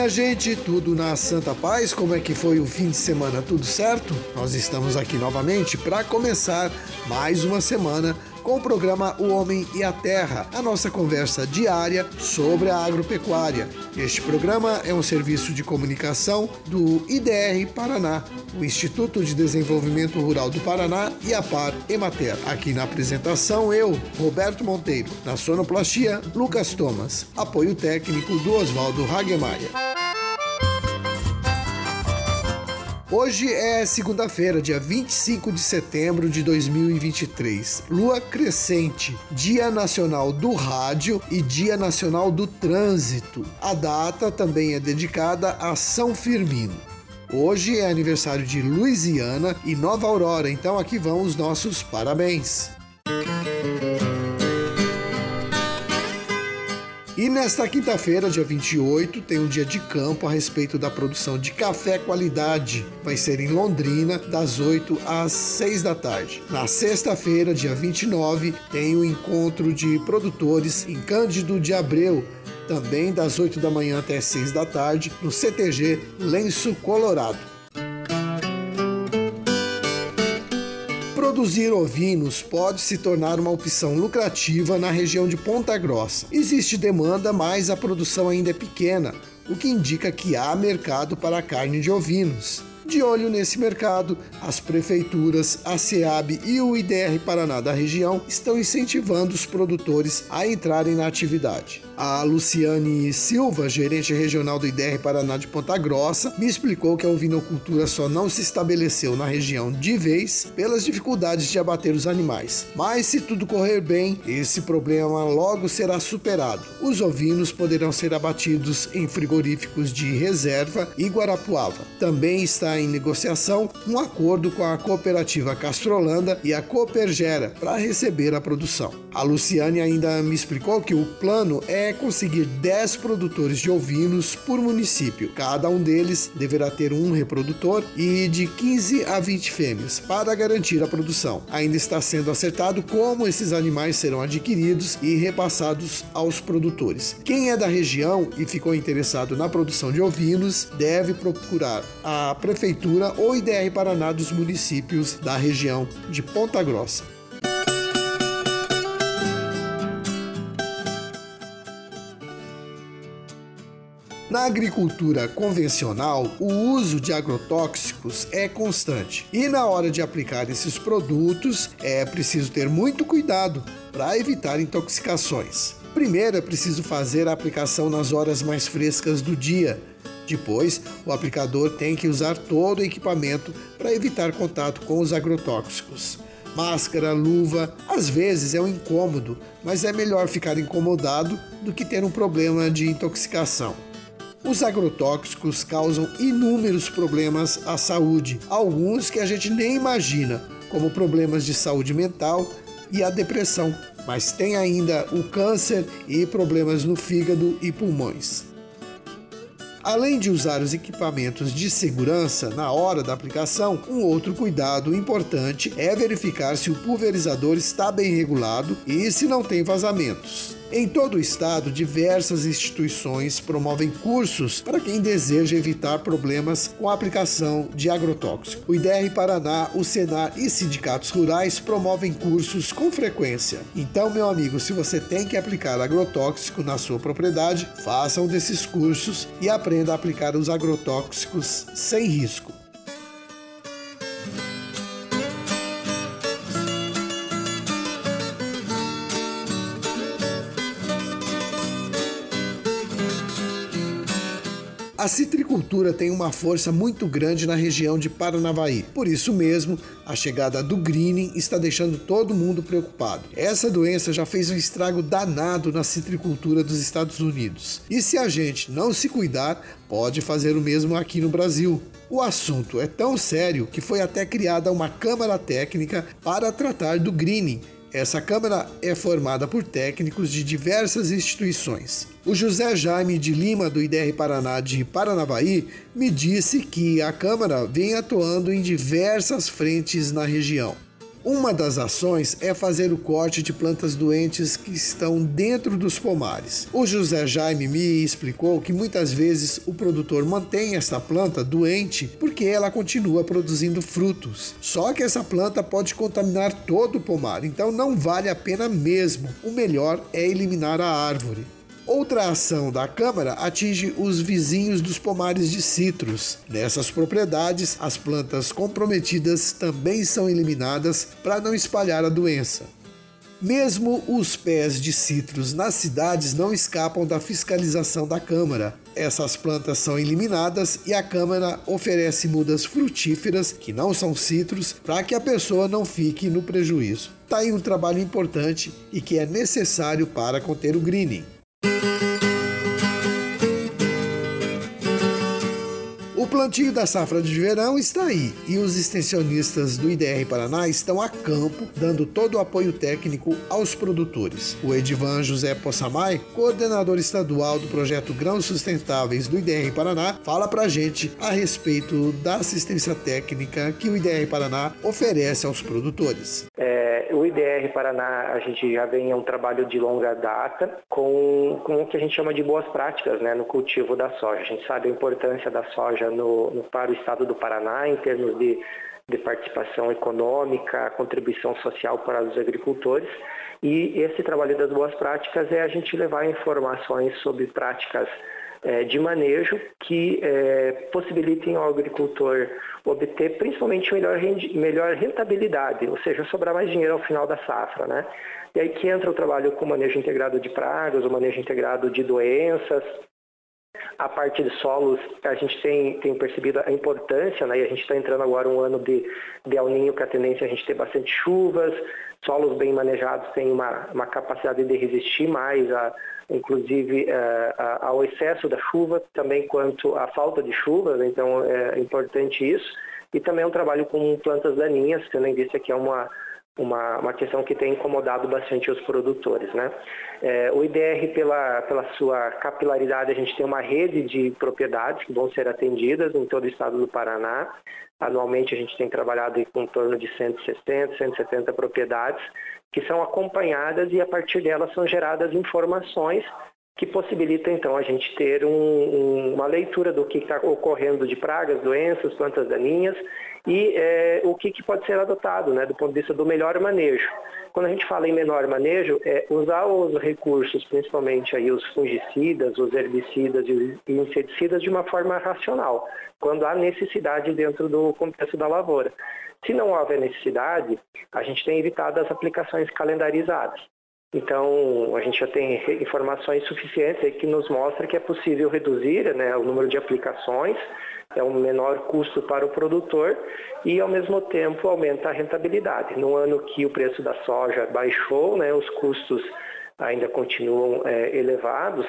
Minha gente, tudo na Santa Paz? Como é que foi o fim de semana? Tudo certo? Nós estamos aqui novamente para começar mais uma semana com o programa O Homem e a Terra, a nossa conversa diária sobre a agropecuária. Este programa é um serviço de comunicação do IDR Paraná, o Instituto de Desenvolvimento Rural do Paraná e a Par Emater. Aqui na apresentação, eu, Roberto Monteiro, na sonoplastia, Lucas Thomas, apoio técnico do Oswaldo Hagemeyer. Hoje é segunda-feira, dia 25 de setembro de 2023. Lua crescente, Dia Nacional do Rádio e Dia Nacional do Trânsito. A data também é dedicada a São Firmino. Hoje é aniversário de Louisiana e Nova Aurora, então aqui vão os nossos parabéns. Nesta quinta-feira, dia 28, tem um dia de campo a respeito da produção de café qualidade. Vai ser em Londrina, das 8 às 6 da tarde. Na sexta-feira, dia 29, tem o um encontro de produtores em Cândido de Abreu, também das 8 da manhã até 6 da tarde, no CTG Lenço Colorado. Produzir ovinos pode se tornar uma opção lucrativa na região de Ponta Grossa. Existe demanda, mas a produção ainda é pequena, o que indica que há mercado para a carne de ovinos. De olho nesse mercado, as prefeituras, a SEAB e o IDR Paraná da região estão incentivando os produtores a entrarem na atividade. A Luciane Silva, gerente regional do IDR Paraná de Ponta Grossa, me explicou que a ovinocultura só não se estabeleceu na região de vez pelas dificuldades de abater os animais. Mas se tudo correr bem, esse problema logo será superado. Os ovinos poderão ser abatidos em frigoríficos de reserva e Guarapuava. Também está em negociação um acordo com a cooperativa Castrolanda e a Coopergera para receber a produção. A Luciane ainda me explicou que o plano é conseguir 10 produtores de ovinos por município. Cada um deles deverá ter um reprodutor e de 15 a 20 fêmeas para garantir a produção. Ainda está sendo acertado como esses animais serão adquiridos e repassados aos produtores. Quem é da região e ficou interessado na produção de ovinos deve procurar a prefeitura Prefeitura ou IDR Paraná dos municípios da região de Ponta Grossa. Na agricultura convencional, o uso de agrotóxicos é constante e na hora de aplicar esses produtos é preciso ter muito cuidado para evitar intoxicações. Primeiro é preciso fazer a aplicação nas horas mais frescas do dia, depois, o aplicador tem que usar todo o equipamento para evitar contato com os agrotóxicos. Máscara, luva, às vezes é um incômodo, mas é melhor ficar incomodado do que ter um problema de intoxicação. Os agrotóxicos causam inúmeros problemas à saúde, alguns que a gente nem imagina, como problemas de saúde mental e a depressão, mas tem ainda o câncer e problemas no fígado e pulmões. Além de usar os equipamentos de segurança na hora da aplicação, um outro cuidado importante é verificar se o pulverizador está bem regulado e se não tem vazamentos. Em todo o estado, diversas instituições promovem cursos para quem deseja evitar problemas com a aplicação de agrotóxico. O IDR Paraná, o Senar e sindicatos rurais promovem cursos com frequência. Então, meu amigo, se você tem que aplicar agrotóxico na sua propriedade, faça um desses cursos e aprenda a aplicar os agrotóxicos sem risco. A citricultura tem uma força muito grande na região de Paranavaí. Por isso mesmo, a chegada do greening está deixando todo mundo preocupado. Essa doença já fez um estrago danado na citricultura dos Estados Unidos. E se a gente não se cuidar, pode fazer o mesmo aqui no Brasil. O assunto é tão sério que foi até criada uma câmara técnica para tratar do greening essa Câmara é formada por técnicos de diversas instituições. O José Jaime de Lima, do IDR Paraná de Paranavaí, me disse que a Câmara vem atuando em diversas frentes na região. Uma das ações é fazer o corte de plantas doentes que estão dentro dos pomares. O José Jaime me explicou que muitas vezes o produtor mantém essa planta doente porque ela continua produzindo frutos. Só que essa planta pode contaminar todo o pomar, então não vale a pena mesmo. O melhor é eliminar a árvore. Outra ação da Câmara atinge os vizinhos dos pomares de citros. Nessas propriedades, as plantas comprometidas também são eliminadas para não espalhar a doença. Mesmo os pés de citros nas cidades não escapam da fiscalização da Câmara. Essas plantas são eliminadas e a Câmara oferece mudas frutíferas, que não são citros, para que a pessoa não fique no prejuízo. Está aí um trabalho importante e que é necessário para conter o greening. Plantio da safra de verão está aí e os extensionistas do IDR Paraná estão a campo, dando todo o apoio técnico aos produtores. O Edivan José Possamay, coordenador estadual do projeto Grãos Sustentáveis do IDR Paraná, fala pra gente a respeito da assistência técnica que o IDR Paraná oferece aos produtores. IDR Paraná, a gente já vem um trabalho de longa data com, com o que a gente chama de boas práticas né, no cultivo da soja. A gente sabe a importância da soja no no, para o estado do Paraná em termos de, de participação econômica, contribuição social para os agricultores. E esse trabalho das boas práticas é a gente levar informações sobre práticas é, de manejo que é, possibilitem ao agricultor obter principalmente melhor, melhor rentabilidade, ou seja, sobrar mais dinheiro ao final da safra. Né? E aí que entra o trabalho com manejo integrado de pragas, o manejo integrado de doenças, a parte de solos, a gente tem, tem percebido a importância, né? E a gente está entrando agora um ano de, de El Ninho com a tendência a gente ter bastante chuvas, solos bem manejados têm uma, uma capacidade de resistir mais, a, inclusive eh, ao excesso da chuva, também quanto à falta de chuva, né? então é importante isso. E também um trabalho com plantas daninhas, tendo em vista que é uma uma, uma questão que tem incomodado bastante os produtores. Né? É, o IDR, pela, pela sua capilaridade, a gente tem uma rede de propriedades que vão ser atendidas em todo o estado do Paraná. Anualmente a gente tem trabalhado com em torno de 160, 170 propriedades que são acompanhadas e a partir delas são geradas informações que possibilita então a gente ter um, um, uma leitura do que está ocorrendo de pragas, doenças, plantas daninhas e é, o que, que, pode ser adotado né, do ponto de vista do melhor manejo. Quando a gente fala em menor manejo, é usar os recursos, principalmente aí os fungicidas, os herbicidas e os inseticidas de uma forma racional, quando há necessidade dentro do contexto da lavoura. Se não houver necessidade, a gente tem evitado as aplicações calendarizadas. Então, a gente já tem informações suficientes que nos mostra que é possível reduzir né, o número de aplicações, é um menor custo para o produtor e, ao mesmo tempo, aumenta a rentabilidade. No ano que o preço da soja baixou, né, os custos ainda continuam é, elevados,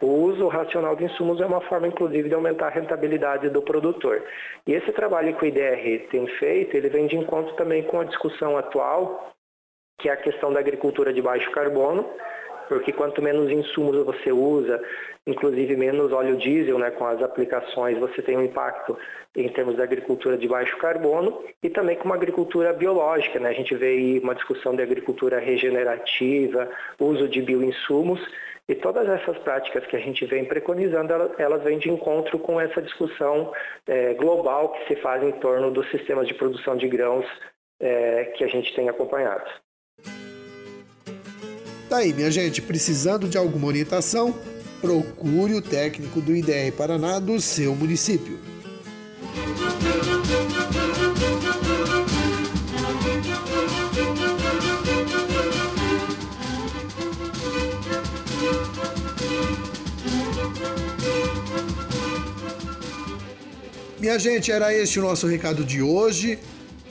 o uso racional de insumos é uma forma, inclusive, de aumentar a rentabilidade do produtor. E esse trabalho que o IDR tem feito, ele vem de encontro também com a discussão atual, que é a questão da agricultura de baixo carbono, porque quanto menos insumos você usa, inclusive menos óleo diesel, né, com as aplicações, você tem um impacto em termos da agricultura de baixo carbono e também com uma agricultura biológica. Né? A gente vê aí uma discussão de agricultura regenerativa, uso de bioinsumos, e todas essas práticas que a gente vem preconizando, elas vêm de encontro com essa discussão é, global que se faz em torno dos sistemas de produção de grãos é, que a gente tem acompanhado. Tá aí, minha gente, precisando de alguma orientação, procure o técnico do IDR Paraná do seu município. Minha gente, era este o nosso recado de hoje.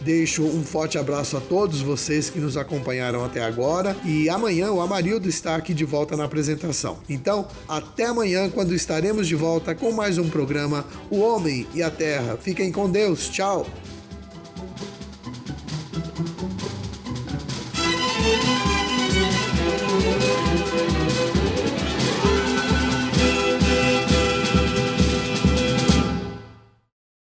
Deixo um forte abraço a todos vocês que nos acompanharam até agora e amanhã o Amarildo está aqui de volta na apresentação. Então, até amanhã quando estaremos de volta com mais um programa O Homem e a Terra. Fiquem com Deus. Tchau.